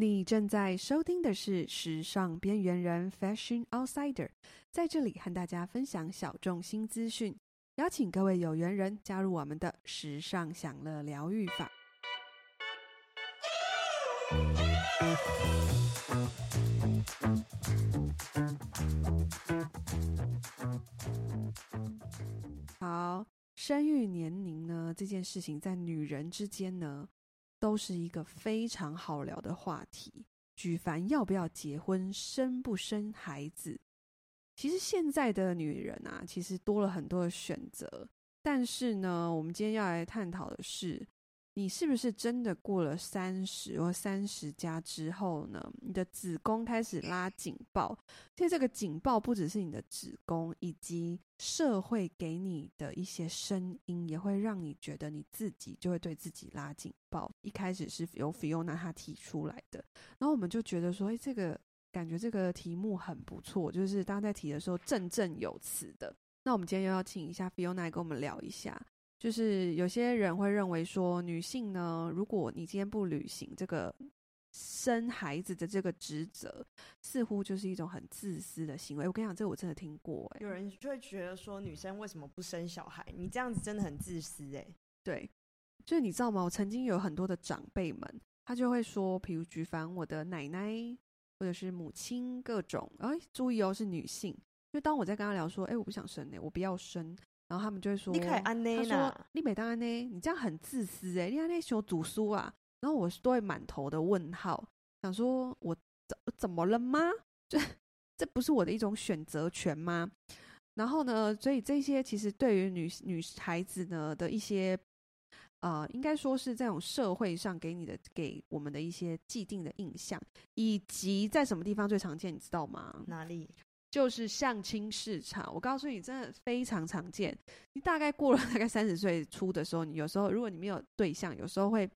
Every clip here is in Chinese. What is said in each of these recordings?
你正在收听的是《时尚边缘人》（Fashion Outsider），在这里和大家分享小众新资讯，邀请各位有缘人加入我们的时尚享乐疗愈法。好，生育年龄呢，这件事情在女人之间呢，都是一个非常好聊的话题。举凡要不要结婚、生不生孩子，其实现在的女人啊，其实多了很多的选择。但是呢，我们今天要来探讨的是。你是不是真的过了三十或三十加之后呢？你的子宫开始拉警报，其实这个警报不只是你的子宫，以及社会给你的一些声音，也会让你觉得你自己就会对自己拉警报。一开始是由 Fiona 她提出来的，然后我们就觉得说，哎，这个感觉这个题目很不错，就是大家在提的时候振振有词的。那我们今天又要请一下 Fiona 跟我们聊一下。就是有些人会认为说，女性呢，如果你今天不履行这个生孩子的这个职责，似乎就是一种很自私的行为。我跟你讲，这个我真的听过欸。有人就会觉得说，女生为什么不生小孩？你这样子真的很自私欸。对，就是你知道吗？我曾经有很多的长辈们，他就会说，比如举凡我的奶奶或者是母亲，各种，哎，注意哦，是女性。就当我在跟他聊说，哎，我不想生欸，我不要生。然后他们就会说：“你可以安内啦，你每当安内，你这样很自私哎，你安内修读书啊。”然后我都会满头的问号，想说：“我怎怎么了吗？这这不是我的一种选择权吗？”然后呢，所以这些其实对于女女孩子呢的一些，呃，应该说是这种社会上给你的给我们的一些既定的印象，以及在什么地方最常见，你知道吗？哪里？就是相亲市场，我告诉你，真的非常常见。你大概过了大概三十岁初的时候，你有时候如果你没有对象，有时候会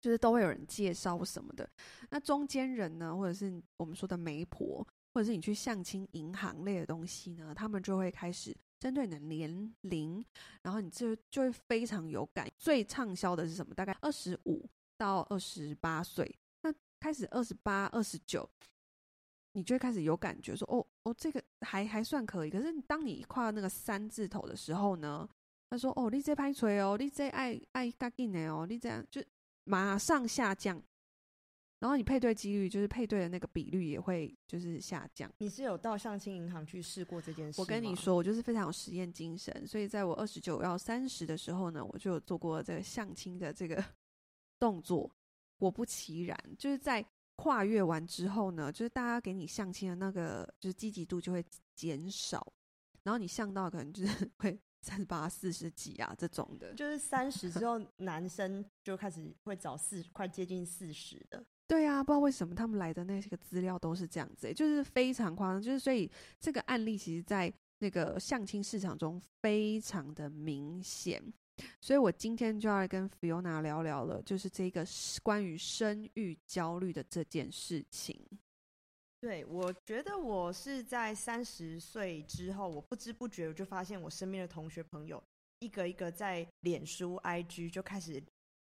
就是都会有人介绍什么的。那中间人呢，或者是我们说的媒婆，或者是你去相亲银行类的东西呢，他们就会开始针对你的年龄，然后你就就会非常有感。最畅销的是什么？大概二十五到二十八岁，那开始二十八、二十九。你就会开始有感觉说，哦哦，这个还还算可以。可是当你一跨那个三字头的时候呢，他说哦，你这拍锤哦，你这爱爱嘎劲的哦，你这样就马上下降。然后你配对几率，就是配对的那个比率也会就是下降。你是有到相亲银行去试过这件事？我跟你说，我就是非常有实验精神，所以在我二十九要三十的时候呢，我就有做过这个相亲的这个 动作。果不其然，就是在。跨越完之后呢，就是大家给你相亲的那个就是积极度就会减少，然后你相到可能就是会三十八、四十几啊这种的，就是三十之后男生就开始会找四快接近四十的。对啊，不知道为什么他们来的那些个资料都是这样子，欸，就是非常夸张，就是所以这个案例其实在那个相亲市场中非常的明显。所以我今天就要来跟 Fiona 聊聊了，就是这个关于生育焦虑的这件事情。对，我觉得我是在三十岁之后，我不知不觉我就发现我身边的同学朋友一个一个在脸书、IG 就开始。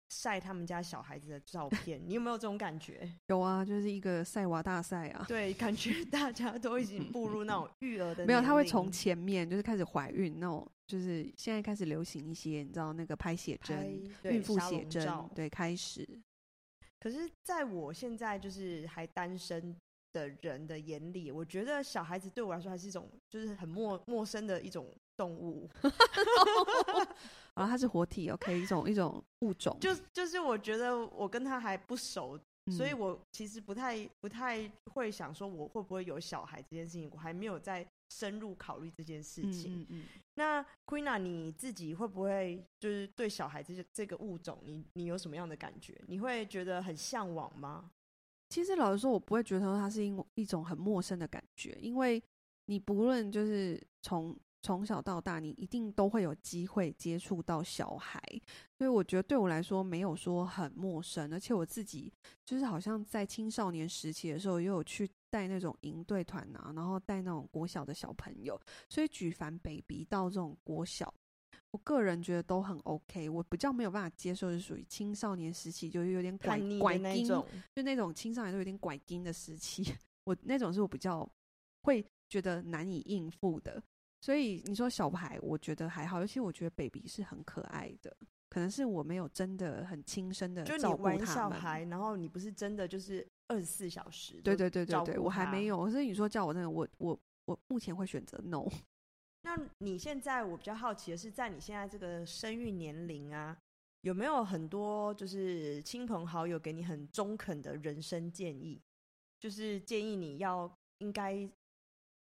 晒他们家小孩子的照片，你有没有这种感觉？有啊，就是一个晒娃大赛啊。对，感觉 大家都已经步入那种育儿的。没有，他会从前面就是开始怀孕那种，就是现在开始流行一些，你知道那个拍写真、孕妇写真，对，开始。可是，在我现在就是还单身的人的眼里，我觉得小孩子对我来说还是一种，就是很陌陌生的一种。动物，啊，它是活体，OK，一种一种物种。就就是我觉得我跟他还不熟，嗯、所以我其实不太不太会想说我会不会有小孩这件事情，我还没有在深入考虑这件事情。嗯嗯，嗯。那 Queena 你自己会不会就是对小孩子这个物种，你你有什么样的感觉？你会觉得很向往吗？其实老实说，我不会觉得它是因一种很陌生的感觉，因为你不论就是从。从小到大，你一定都会有机会接触到小孩，所以我觉得对我来说没有说很陌生，而且我自己就是好像在青少年时期的时候，也有去带那种营队团啊，然后带那种国小的小朋友，所以举凡 baby 到这种国小，我个人觉得都很 OK。我比较没有办法接受，是属于青少年时期，就有点拐拐筋，就那种青少年都有点拐筋的时期。我那种是我比较会觉得难以应付的。所以你说小孩，我觉得还好，尤其我觉得 baby 是很可爱的。可能是我没有真的很亲身的照顾他们。就你玩小孩，然后你不是真的就是二十四小时。对对对对对，我还没有。所以你说叫我那个，我我我目前会选择 no。那你现在，我比较好奇的是，在你现在这个生育年龄啊，有没有很多就是亲朋好友给你很中肯的人生建议？就是建议你要应该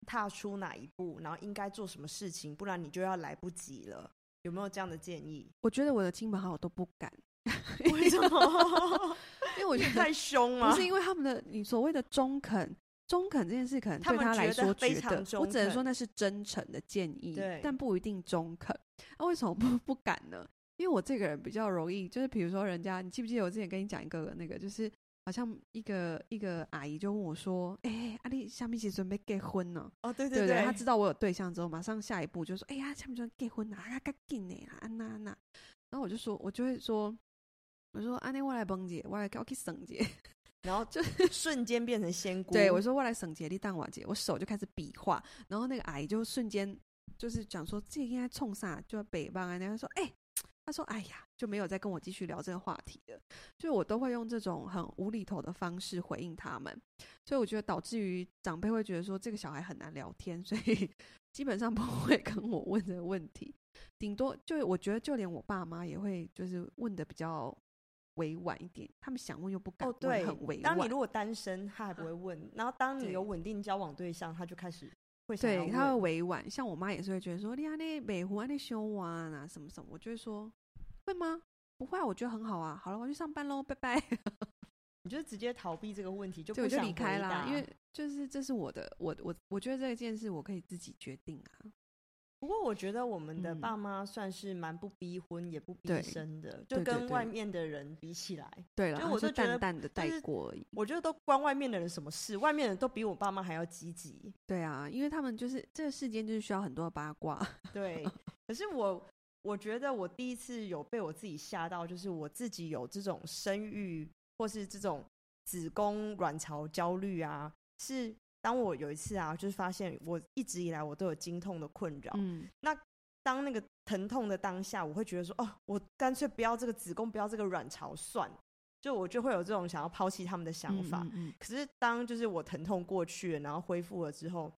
踏出哪一步，然后应该做什么事情，不然你就要来不及了。有没有这样的建议？我觉得我的亲朋好友都不敢，为什么？因为我觉得太凶了。不是因为他们的你所谓的中肯，中肯这件事可能对他来说觉得，觉得我只能说那是真诚的建议，但不一定中肯。那、啊、为什么不不敢呢？因为我这个人比较容易，就是比如说人家，你记不记得我之前跟你讲一个那个，就是。好像一个一个阿姨就问我说：“哎、欸，阿丽下面其实准备结婚呢？”哦，对对对，她知道我有对象之后，马上下一步就说：“哎、欸、呀，下面准备结婚啊，赶紧呢，安娜安娜。”然后我就说，我就会说：“我说安妮，我来蹦姐，我来给我去省姐。”然后 就瞬间变成仙姑。对，我说我来省姐，你当我姐，我手就开始比划，然后那个阿姨就瞬间就是讲说：“这应该冲啥？”就要北方啊，然后说：“哎、欸。”他说：“哎呀，就没有再跟我继续聊这个话题了。就我都会用这种很无厘头的方式回应他们，所以我觉得导致于长辈会觉得说这个小孩很难聊天，所以 基本上不会跟我问这个问题。顶多就我觉得就连我爸妈也会就是问的比较委婉一点，他们想问又不敢问，哦，对，很委婉。当你如果单身，他还不会问；然后当你有稳定交往对象，他就开始会对他会委婉。像我妈也是会觉得说你安那美湖安那修完啊什么什么，我就会说。”会吗？不会啊，我觉得很好啊。好了，我去上班喽，拜拜。你就直接逃避这个问题，就就离开啦。因为就是这是我的，我我我觉得这件事我可以自己决定啊。不过我觉得我们的爸妈算是蛮不逼婚也不逼生的，就跟外面的人比起来，对了，就我就觉得淡淡的带过而已。我觉得都关外面的人什么事，外面人都比我爸妈还要积极。对啊，因为他们就是这个世间就是需要很多八卦。对，可是我。我觉得我第一次有被我自己吓到，就是我自己有这种生育或是这种子宫卵巢焦虑啊。是当我有一次啊，就是发现我一直以来我都有经痛的困扰。嗯，那当那个疼痛的当下，我会觉得说，哦，我干脆不要这个子宫，不要这个卵巢算，就我就会有这种想要抛弃他们的想法。嗯嗯嗯。可是当就是我疼痛过去了，然后恢复了之后，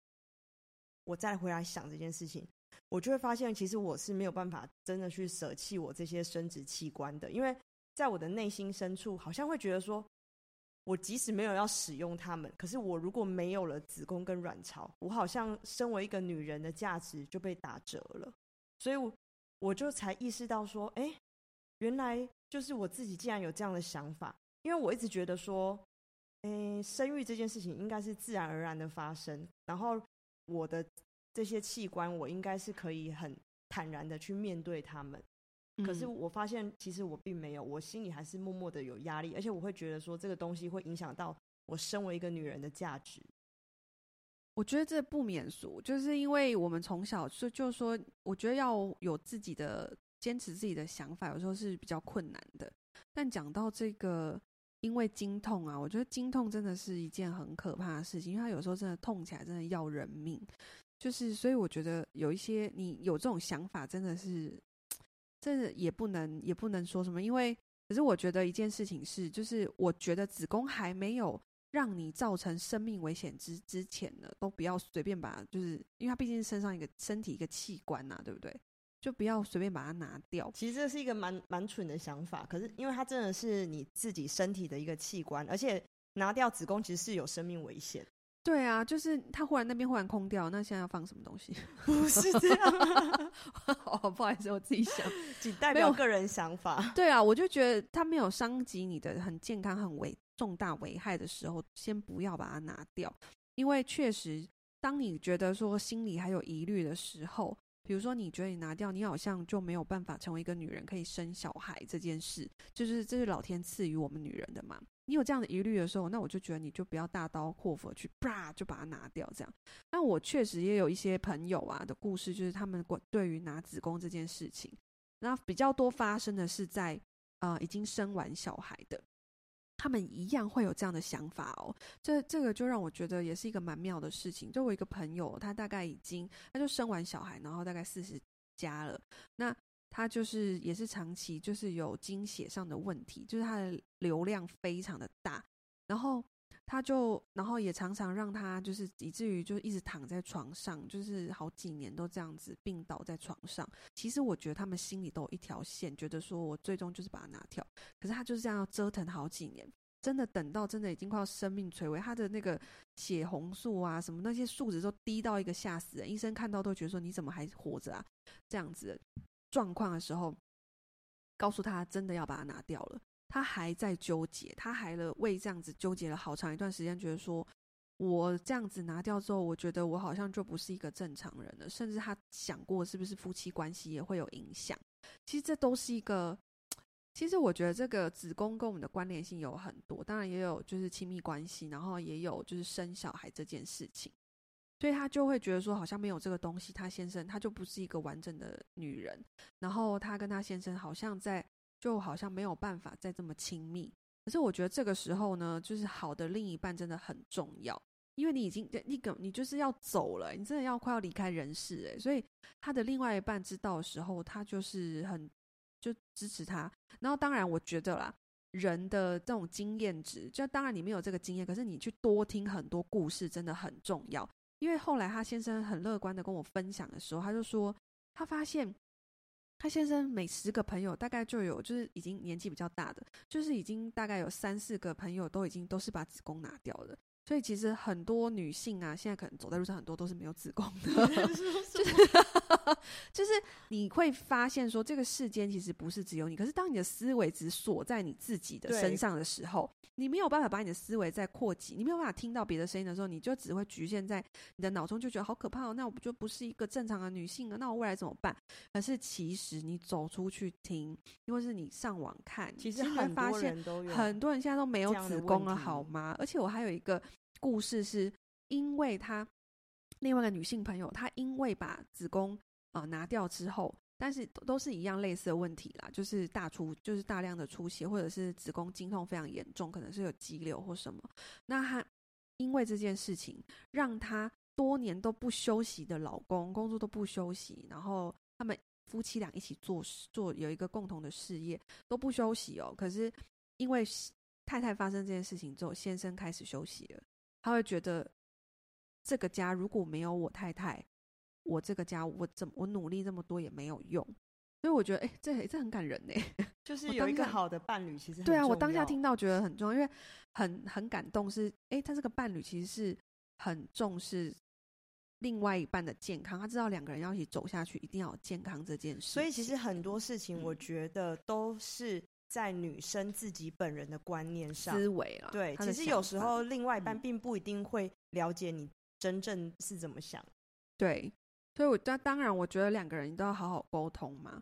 我再回来想这件事情。我就会发现，其实我是没有办法真的去舍弃我这些生殖器官的，因为在我的内心深处，好像会觉得说，我即使没有要使用它们，可是我如果没有了子宫跟卵巢，我好像身为一个女人的价值就被打折了。所以，我我就才意识到说，哎，原来就是我自己竟然有这样的想法，因为我一直觉得说，哎，生育这件事情应该是自然而然的发生，然后我的。这些器官，我应该是可以很坦然的去面对他们。可是我发现，其实我并没有，我心里还是默默的有压力，而且我会觉得说，这个东西会影响到我身为一个女人的价值。我觉得这不免俗，就是因为我们从小就就说，我觉得要有自己的坚持自己的想法，有时候是比较困难的。但讲到这个，因为经痛啊，我觉得经痛真的是一件很可怕的事情，因为它有时候真的痛起来，真的要人命。就是，所以我觉得有一些你有这种想法，真的是，这也不能也不能说什么，因为可是我觉得一件事情是，就是我觉得子宫还没有让你造成生命危险之之前呢，都不要随便把，就是因为它毕竟是身上一个身体一个器官呐、啊，对不对？就不要随便把它拿掉。其实这是一个蛮蛮蠢的想法，可是因为它真的是你自己身体的一个器官，而且拿掉子宫其实是有生命危险。对啊，就是他忽然那边忽然空掉，那现在要放什么东西？不是这样、啊 哦，不好意思，我自己想，仅代表个人想法。对啊，我就觉得他没有伤及你的很健康、很危重大危害的时候，先不要把它拿掉，因为确实，当你觉得说心里还有疑虑的时候，比如说你觉得你拿掉，你好像就没有办法成为一个女人，可以生小孩这件事，就是这是老天赐予我们女人的嘛。你有这样的疑虑的时候，那我就觉得你就不要大刀阔斧去啪就把它拿掉这样。那我确实也有一些朋友啊的故事，就是他们关对于拿子宫这件事情，那比较多发生的是在啊、呃、已经生完小孩的。他们一样会有这样的想法哦，这这个就让我觉得也是一个蛮妙的事情。就我一个朋友，他大概已经，他就生完小孩，然后大概四十加了，那他就是也是长期就是有经血上的问题，就是他的流量非常的大，然后。他就，然后也常常让他就是以至于就一直躺在床上，就是好几年都这样子病倒在床上。其实我觉得他们心里都有一条线，觉得说我最终就是把它拿掉。可是他就是这样要折腾好几年，真的等到真的已经快要生命垂危，他的那个血红素啊什么那些数值都低到一个吓死人，医生看到都觉得说你怎么还活着啊？这样子状况的时候，告诉他真的要把它拿掉了。他还在纠结，他还了为这样子纠结了好长一段时间，觉得说，我这样子拿掉之后，我觉得我好像就不是一个正常人了，甚至他想过是不是夫妻关系也会有影响。其实这都是一个，其实我觉得这个子宫跟我们的关联性有很多，当然也有就是亲密关系，然后也有就是生小孩这件事情，所以他就会觉得说，好像没有这个东西，他先生他就不是一个完整的女人，然后他跟他先生好像在。就好像没有办法再这么亲密，可是我觉得这个时候呢，就是好的另一半真的很重要，因为你已经你个你就是要走了，你真的要快要离开人世诶，所以他的另外一半知道的时候，他就是很就支持他。然后当然我觉得啦，人的这种经验值，就当然你没有这个经验，可是你去多听很多故事真的很重要。因为后来他先生很乐观的跟我分享的时候，他就说他发现。他先生每十个朋友大概就有，就是已经年纪比较大的，就是已经大概有三四个朋友都已经都是把子宫拿掉了。所以其实很多女性啊，现在可能走在路上很多都是没有子宫的，就是就是你会发现说，这个世间其实不是只有你。可是当你的思维只锁在你自己的身上的时候，你没有办法把你的思维再扩及，你没有办法听到别的声音的时候，你就只会局限在你的脑中，就觉得好可怕哦。那我不就不是一个正常的女性了？那我未来怎么办？可是其实你走出去听，因为是你上网看，其实会发现很多人现在都没有子宫了，好吗？而且我还有一个。故事是因为她另外一个女性朋友，她因为把子宫啊、拿掉之后，但是都是一样类似的问题啦，就是大出，就是大量的出血，或者是子宫经痛非常严重，可能是有肌瘤或什么。那她因为这件事情，让她多年都不休息的老公工作都不休息，然后他们夫妻俩一起做做有一个共同的事业都不休息哦。可是因为太太发生这件事情之后，先生开始休息了。他会觉得，这个家如果没有我太太，我这个家我怎么我努力这么多也没有用。所以我觉得，哎，这这很感人呢。就是有一个好的伴侣，其实对啊，我当下听到觉得很重要，因为很很感动是。是哎，他这个伴侣其实是很重视另外一半的健康，他知道两个人要一起走下去，一定要有健康这件事。所以其实很多事情，我觉得都是。在女生自己本人的观念上，思维了。对，其实有时候另外一半并不一定会了解你真正是怎么想。对，所以我当当然，我觉得两个人都要好好沟通嘛。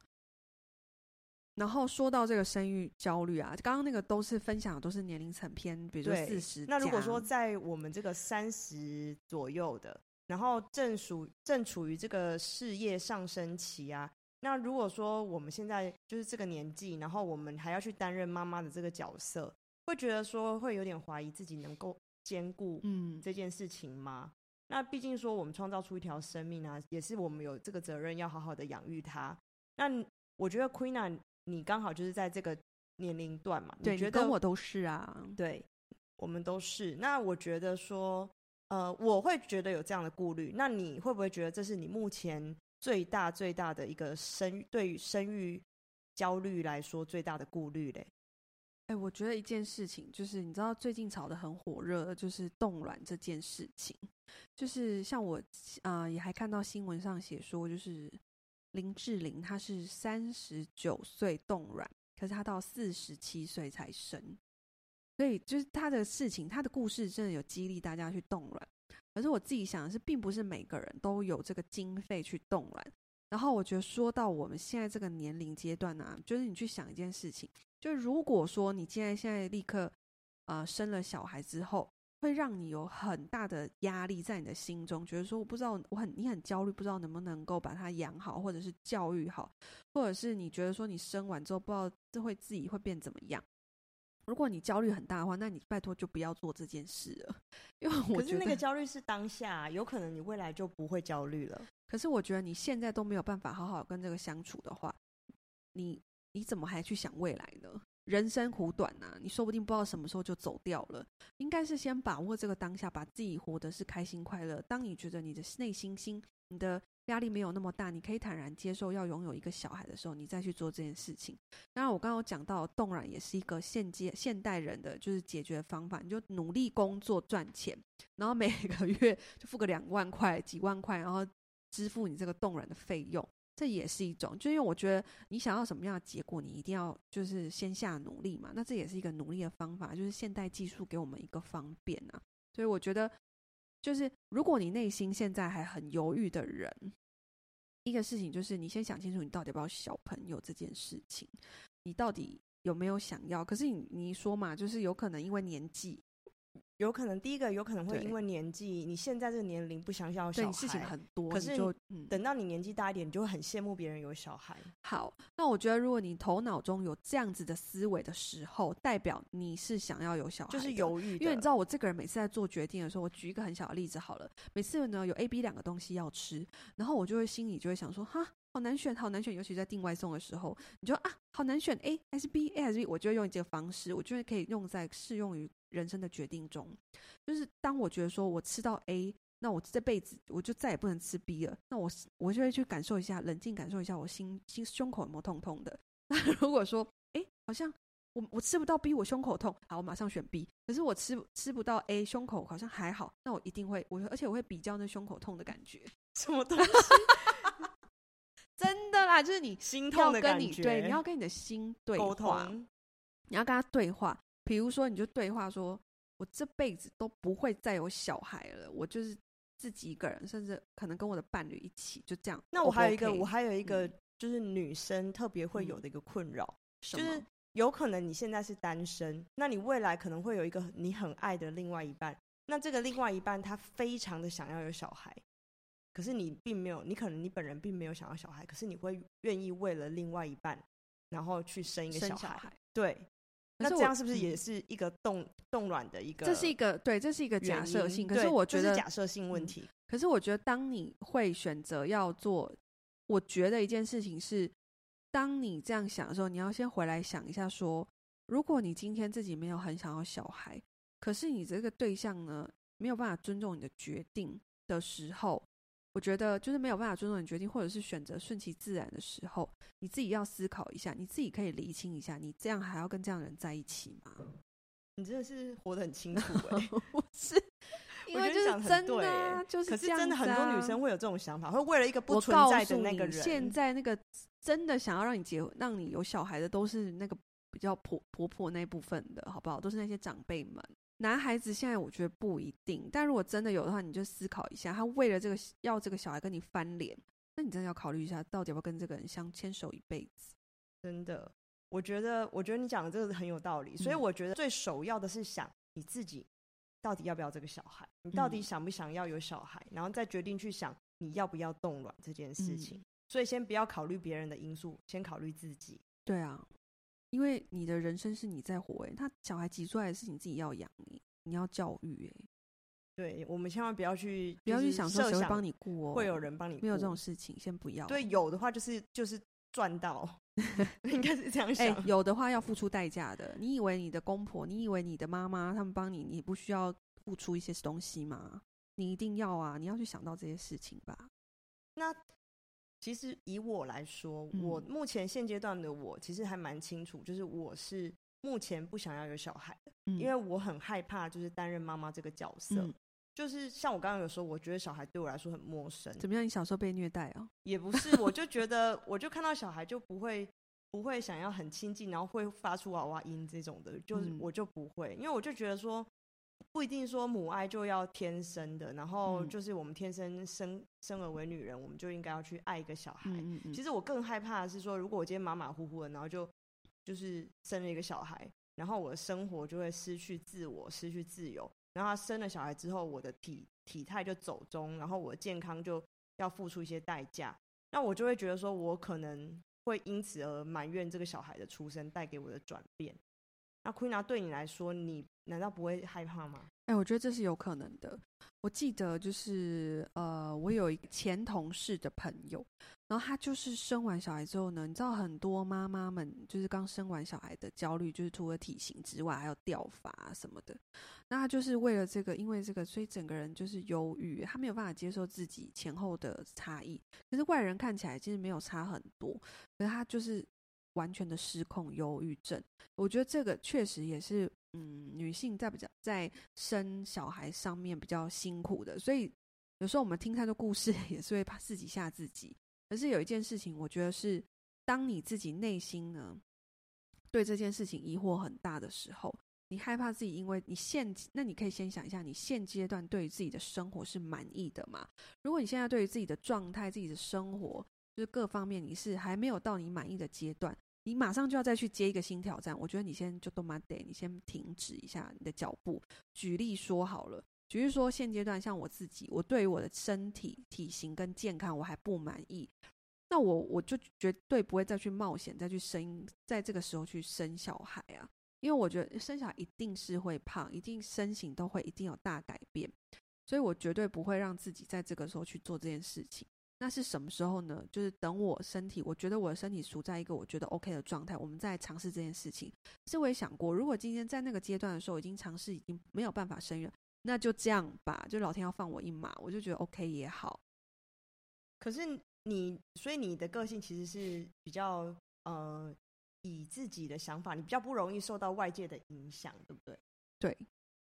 然后说到这个生育焦虑啊，刚刚那个都是分享的都是年龄层偏，比如说四十。那如果说在我们这个三十左右的，然后正属正处于这个事业上升期啊。那如果说我们现在就是这个年纪，然后我们还要去担任妈妈的这个角色，会觉得说会有点怀疑自己能够兼顾嗯这件事情吗？嗯、那毕竟说我们创造出一条生命啊，也是我们有这个责任要好好的养育它。那我觉得 Queen 啊你刚好就是在这个年龄段嘛，对，你觉得跟我都是啊，对，我们都是。那我觉得说，呃，我会觉得有这样的顾虑。那你会不会觉得这是你目前？最大最大的一个生对于生育焦虑来说最大的顾虑嘞，哎，我觉得一件事情就是你知道最近炒得很火热的就是冻卵这件事情，就是像我啊、也还看到新闻上写说，就是林志玲她是三十九岁冻卵，可是她到四十七岁才生，所以就是他的事情，他的故事真的有激励大家去动卵。可是我自己想的是，并不是每个人都有这个经费去动卵。然后我觉得，说到我们现在这个年龄阶段呢、啊，就是你去想一件事情，就如果说你现在现在立刻呃生了小孩之后，会让你有很大的压力在你的心中，觉得说我不知道我很你很焦虑，不知道能不能够把他养好，或者是教育好，或者是你觉得说你生完之后不知道这会自己会变怎么样。如果你焦虑很大的话，那你拜托就不要做这件事了，因为我觉得那个焦虑是当下，有可能你未来就不会焦虑了。可是我觉得你现在都没有办法好好跟这个相处的话，你你怎么还去想未来呢？人生苦短呐、啊，你说不定不知道什么时候就走掉了。应该是先把握这个当下，把自己活得是开心快乐。当你觉得你的内心心你的。压力没有那么大，你可以坦然接受要拥有一个小孩的时候，你再去做这件事情。当然，我刚刚有讲到冻卵也是一个现阶现代人的就是解决方法，你就努力工作赚钱，然后每个月就付个两万块、几万块，然后支付你这个冻卵的费用，这也是一种。就因为我觉得你想要什么样的结果，你一定要就是先下努力嘛。那这也是一个努力的方法，就是现代技术给我们一个方便啊。所以我觉得。就是如果你内心现在还很犹豫的人，一个事情就是你先想清楚，你到底要不要小朋友这件事情，你到底有没有想要？可是你你说嘛，就是有可能因为年纪。有可能第一个有可能会因为年纪，你现在这个年龄不想要小孩，事情很多。可是就等到你年纪大一点，你就会很羡慕别人有小孩。好，那我觉得如果你头脑中有这样子的思维的时候，代表你是想要有小孩，就是犹豫。因为你知道，我这个人每次在做决定的时候，我举一个很小的例子好了。每次呢有 A、B 两个东西要吃，然后我就会心里就会想说，哈，好难选，好难选。尤其在订外送的时候，你就啊，好难选 A 还是 B，A 还是 B，我就会用这个方式，我觉得可以用在适用于。人生的决定中，就是当我觉得说我吃到 A，那我这辈子我就再也不能吃 B 了。那我我就会去感受一下，冷静感受一下我心心胸口有没有痛痛的。那如果说，哎，好像我我吃不到 B，我胸口痛，好，我马上选 B。可是我吃吃不到 A，胸口好像还好，那我一定会我而且我会比较那胸口痛的感觉，什么东 西？真的啦，就是你心痛的感觉，对，你要跟你的心对话，你要跟他对话。比如说，你就对话说：“我这辈子都不会再有小孩了，我就是自己一个人，甚至可能跟我的伴侣一起，就这样。”那我还有一个，我还有一个，就是女生特别会有的一个困扰，就是有可能你现在是单身，那你未来可能会有一个你很爱的另外一半，那这个另外一半他非常的想要有小孩，可是你并没有，你可能你本人并没有想要小孩，可是你会愿意为了另外一半，然后去生一个小孩，对。那这样是不是也是一个冻冻卵的一个？这是一个对，这是一个假设性。可是我觉得假设性问题。可是我觉得，当你会选择要做，我觉得一件事情是，当你这样想的时候，你要先回来想一下，说，如果你今天自己没有很想要小孩，可是你这个对象呢，没有办法尊重你的决定的时候。我觉得就是没有办法尊重你决定，或者是选择顺其自然的时候，你自己要思考一下，你自己可以厘清一下，你这样还要跟这样的人在一起吗？你真的是活得很清楚哎、欸，不是？因为就是真的、啊，就是、啊、可是真的很多女生会有这种想法，会为了一个不存在的那个人。现在那个真的想要让你结婚、让你有小孩的，都是那个比较婆婆婆那部分的，好不好？都是那些长辈们。男孩子现在我觉得不一定，但如果真的有的话，你就思考一下，他为了这个要这个小孩跟你翻脸，那你真的要考虑一下，到底要不要跟这个人相牵手一辈子？真的，我觉得，我觉得你讲的这个很有道理，嗯、所以我觉得最首要的是想你自己到底要不要这个小孩，你到底想不想要有小孩，嗯、然后再决定去想你要不要冻卵这件事情。嗯、所以先不要考虑别人的因素，先考虑自己。对啊。因为你的人生是你在活，哎，他小孩挤出来的是你自己要养你，你要教育，哎，对，我们千万不要去不要去想说谁会帮你顾哦，会有人帮你顾，没有这种事情，先不要。对，有的话就是就是赚到，应该是这样想。哎，有的话要付出代价的。你以为你的公婆，你以为你的妈妈，他们帮你，你不需要付出一些东西吗？你一定要啊！你要去想到这些事情吧。那。其实以我来说，我目前现阶段的我其实还蛮清楚，就是我是目前不想要有小孩的，嗯、因为我很害怕就是担任妈妈这个角色。嗯、就是像我刚刚有说，我觉得小孩对我来说很陌生。怎么样？你小时候被虐待啊？也不是，我就觉得，我就看到小孩就不会不会想要很亲近，然后会发出娃娃音这种的，就是我就不会，因为我就觉得说。不一定说母爱就要天生的，然后就是我们天生生生而为女人，我们就应该要去爱一个小孩。嗯嗯嗯。其实我更害怕的是说，如果我今天马马虎虎的，然后就就是生了一个小孩，然后我的生活就会失去自我，失去自由。然后他生了小孩之后，我的体体态就走中，然后我的健康就要付出一些代价。那我就会觉得说，我可能会因此而埋怨这个小孩的出生带给我的转变。那哭拿对你来说，你难道不会害怕吗？哎、我觉得这是有可能的。我记得就是呃，我有一个前同事的朋友，然后他就是生完小孩之后呢，你知道很多妈妈们就是刚生完小孩的焦虑，就是除了体型之外，还有掉发什么的。那他就是为了这个，因为这个，所以整个人就是忧郁，他没有办法接受自己前后的差异。可是外人看起来其实没有差很多，可是他就是完全的失控忧郁症。我觉得这个确实也是。嗯，女性在比较在生小孩上面比较辛苦的，所以有时候我们听太多故事 也是会怕自己吓自己。可是有一件事情，我觉得是当你自己内心呢对这件事情疑惑很大的时候，你害怕自己，因为你现那你可以先想一下，你现阶段对于自己的生活是满意的吗？如果你现在对于自己的状态、自己的生活，就是各方面你是还没有到你满意的阶段。你马上就要再去接一个新挑战，我觉得你先就都嘛得，你先停止一下你的脚步。举例说好了，举例说现阶段像我自己，我对于我的身体体型跟健康我还不满意，那我我就绝对不会再去冒险，再去生，在这个时候去生小孩啊，因为我觉得生小孩一定是会胖，一定身形都会一定有大改变，所以我绝对不会让自己在这个时候去做这件事情。那是什么时候呢？就是等我身体，我觉得我的身体处在一个我觉得 OK 的状态，我们再尝试这件事情。是我也想过，如果今天在那个阶段的时候已经尝试，已经没有办法生育，那就这样吧，就老天要放我一马，我就觉得 OK 也好。可是你，所以你的个性其实是比较呃，以自己的想法，你比较不容易受到外界的影响，对不对？对。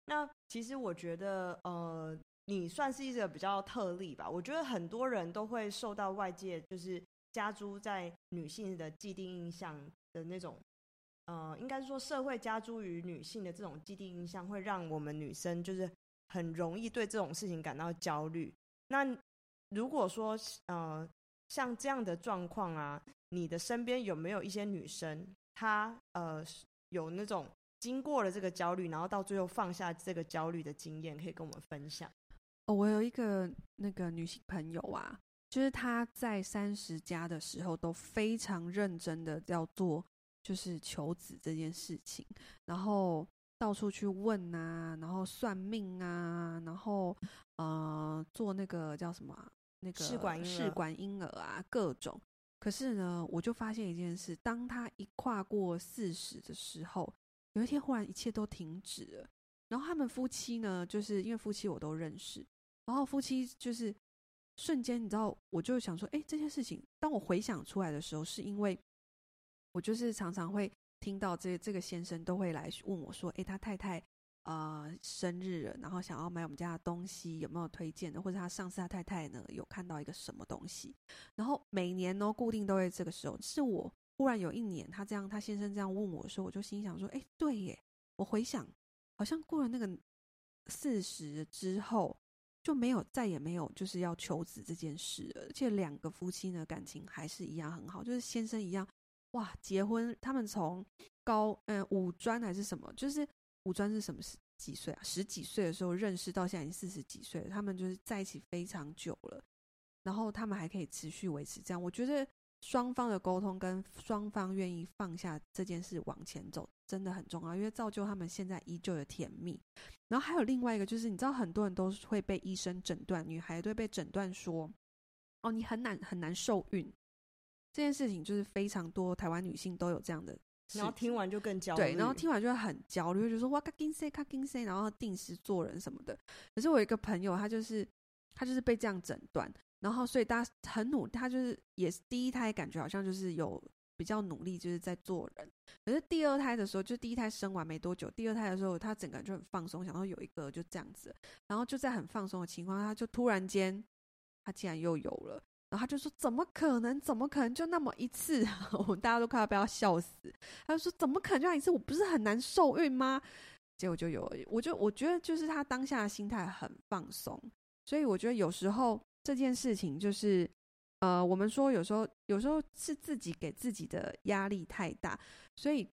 那其实我觉得呃。你算是一个比较特例吧？我觉得很多人都会受到外界就是加诸在女性的既定印象的那种，呃，应该说社会加诸于女性的这种既定印象，会让我们女生就是很容易对这种事情感到焦虑。那如果说呃像这样的状况啊，你的身边有没有一些女生，她呃有那种经过了这个焦虑，然后到最后放下这个焦虑的经验，可以跟我们分享？哦，我有一个那个女性朋友啊，就是她在三十加的时候都非常认真的要做，就是求子这件事情，然后到处去问啊，然后算命啊，然后呃做那个叫什么啊，那个试管试管婴儿啊，各种。可是呢，我就发现一件事，当她一跨过四十的时候，有一天忽然一切都停止了。然后他们夫妻呢，就是因为夫妻我都认识。然后夫妻就是瞬间，你知道，我就想说，哎，这件事情，当我回想出来的时候，是因为我就是常常会听到这这个先生都会来问我说，哎，他太太啊、生日了，然后想要买我们家的东西，有没有推荐的？或者他上次他太太呢有看到一个什么东西？然后每年呢固定都会这个时候，是我忽然有一年他这样，他先生这样问我的时候，我就心想说，哎，对耶，我回想好像过了那个四十之后。就没有再也没有就是要求子这件事，而且两个夫妻呢感情还是一样很好，就是先生一样哇，结婚他们从高嗯五专还是什么，就是五专是什么十几岁啊，十几岁的时候认识到现在已经四十几岁了，他们就是在一起非常久了，然后他们还可以持续维持这样，我觉得。双方的沟通跟双方愿意放下这件事往前走，真的很重要，因为造就他们现在依旧的甜蜜。然后还有另外一个，就是你知道很多人都会被医生诊断，女孩都会被诊断说，哦，你很难很难受孕。这件事情就是非常多台湾女性都有这样的，然后听完就更焦虑，对，然后听完就会很焦虑，就说哇卡金塞卡金塞，然后定时做人什么的。可是我有一个朋友，他就是他就是被这样诊断。然后，所以大家很努，他就是也是第一胎，感觉好像就是有比较努力，就是在做人。可是第二胎的时候，就第一胎生完没多久，第二胎的时候，他整个人就很放松，想说有一个就这样子。然后就在很放松的情况下，他就突然间，他竟然又有了。然后他就说：“怎么可能？怎么可能就那么一次？” 我们大家都快要被他笑死。他就说：“怎么可能就那一次？我不是很难受孕吗？”结果就有。我就我觉得就是他当下的心态很放松，所以我觉得有时候。这件事情就是，呃，我们说有时候有时候是自己给自己的压力太大，所以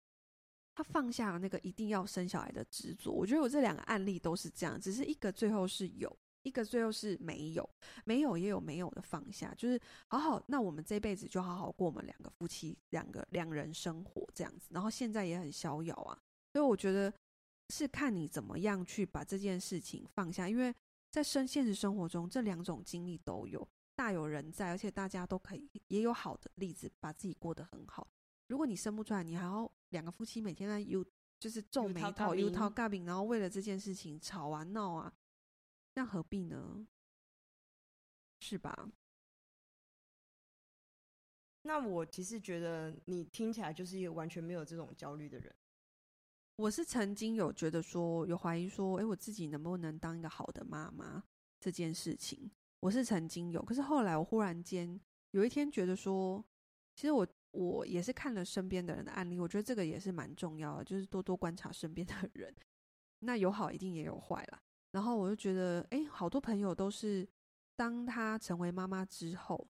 他放下了那个一定要生小孩的执着。我觉得我这两个案例都是这样，只是一个最后是有，一个最后是没有，没有也有没有的放下，就是好好，那我们这辈子就好好过我们两个夫妻两个两人生活这样子。然后现在也很逍遥啊，所以我觉得是看你怎么样去把这件事情放下，因为在生现实生活中这两种经历都有。大有人在，而且大家都可以，也有好的例子，把自己过得很好。如果你生不出来，你还要两个夫妻每天在有就是皱眉头、忧头尬饼，然后为了这件事情吵啊闹啊，那何必呢？是吧？那我其实觉得你听起来就是一个完全没有这种焦虑的人。我是曾经有觉得说，有怀疑说，哎，我自己能不能当一个好的妈妈这件事情。我是曾经有，可是后来我忽然间有一天觉得说，其实我我也是看了身边的人的案例，我觉得这个也是蛮重要的，就是多多观察身边的人。那有好一定也有坏啦。然后我就觉得，哎，好多朋友都是当他成为妈妈之后，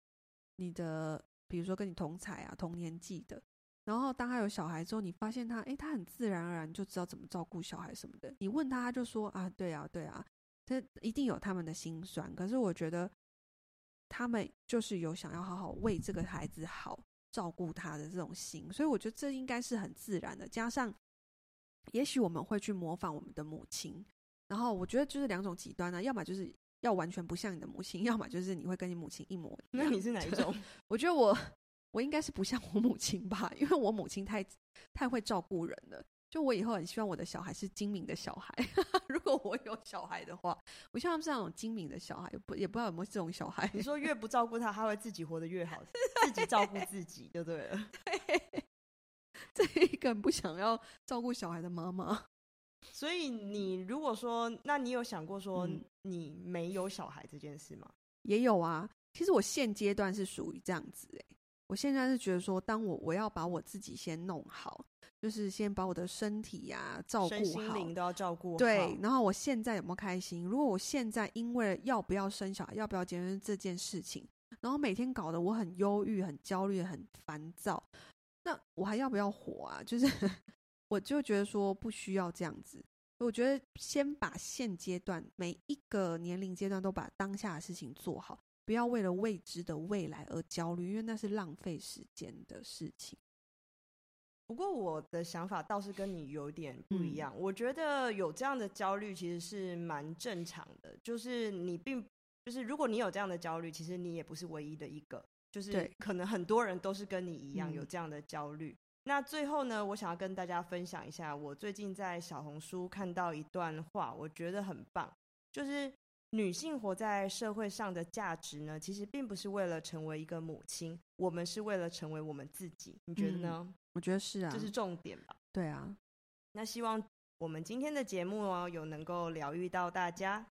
你的比如说跟你同才啊、同年纪的，然后当他有小孩之后，你发现他，哎，他很自然而然就知道怎么照顾小孩什么的。你问他，他就说啊，对啊，对啊。这一定有他们的心酸，可是我觉得他们就是有想要好好为这个孩子好，照顾他的这种心，所以我觉得这应该是很自然的。加上，也许我们会去模仿我们的母亲，然后我觉得就是两种极端呢，要么就是要完全不像你的母亲，要么就是你会跟你母亲一模一样。那你是哪一种？我觉得我我应该是不像我母亲吧，因为我母亲太太会照顾人了。就我以后很希望我的小孩是精明的小孩。如果我有小孩的话，我希望他们是那种精明的小孩。不，也不知道有没有这种小孩。你说越不照顾他，他会自己活得越好，自己照顾自己就对了。对，这一个不想要照顾小孩的妈妈。所以你如果说，那你有想过说你没有小孩这件事吗？嗯、也有啊。其实我现阶段是属于这样子哎、欸。我现在是觉得说，当我我要把我自己先弄好，就是先把我的身体呀、啊、照顾好，身心灵都要照顾好。对，然后我现在有没有开心？如果我现在因为要不要生小孩、要不要结婚这件事情，然后每天搞得我很忧郁、很焦虑、很烦躁，那我还要不要活啊？就是 我就觉得说不需要这样子。我觉得先把现阶段每一个年龄阶段都把当下的事情做好。不要为了未知的未来而焦虑，因为那是浪费时间的事情。不过我的想法倒是跟你有点不一样。嗯、我觉得有这样的焦虑其实是蛮正常的，就是你并就是如果你有这样的焦虑，其实你也不是唯一的一个，就是可能很多人都是跟你一样有这样的焦虑。嗯、那最后呢，我想要跟大家分享一下，我最近在小红书看到一段话，我觉得很棒，就是。女性活在社会上的价值呢，其实并不是为了成为一个母亲，我们是为了成为我们自己。你觉得呢？嗯，我觉得是啊，这是重点吧？对啊。那希望我们今天的节目哦，有能够疗愈到大家。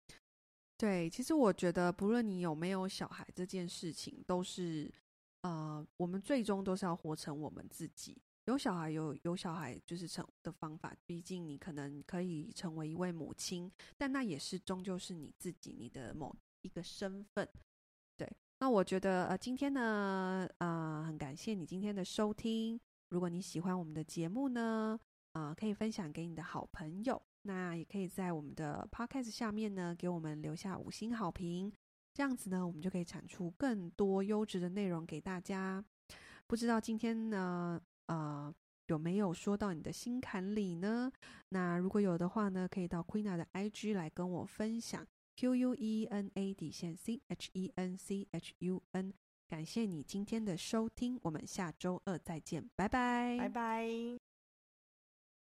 对，其实我觉得，不论你有没有小孩，这件事情都是，呃，我们最终都是要活成我们自己。有小孩有有小孩就是成的方法，毕竟你可能可以成为一位母亲，但那也是终究是你自己，你的某一个身份。对，那我觉得呃今天呢，呃很感谢你今天的收听。如果你喜欢我们的节目呢，啊、呃、可以分享给你的好朋友，那也可以在我们的 podcast 下面呢给我们留下五星好评，这样子呢我们就可以产出更多优质的内容给大家。不知道今天呢？啊，有没有说到你的心坎里呢？那如果有的话呢，可以到 Queena 的 IG 来跟我分享，Q U E N A 底线 C H E N C H U N。感谢你今天的收听，我们下周二再见，拜拜，拜拜。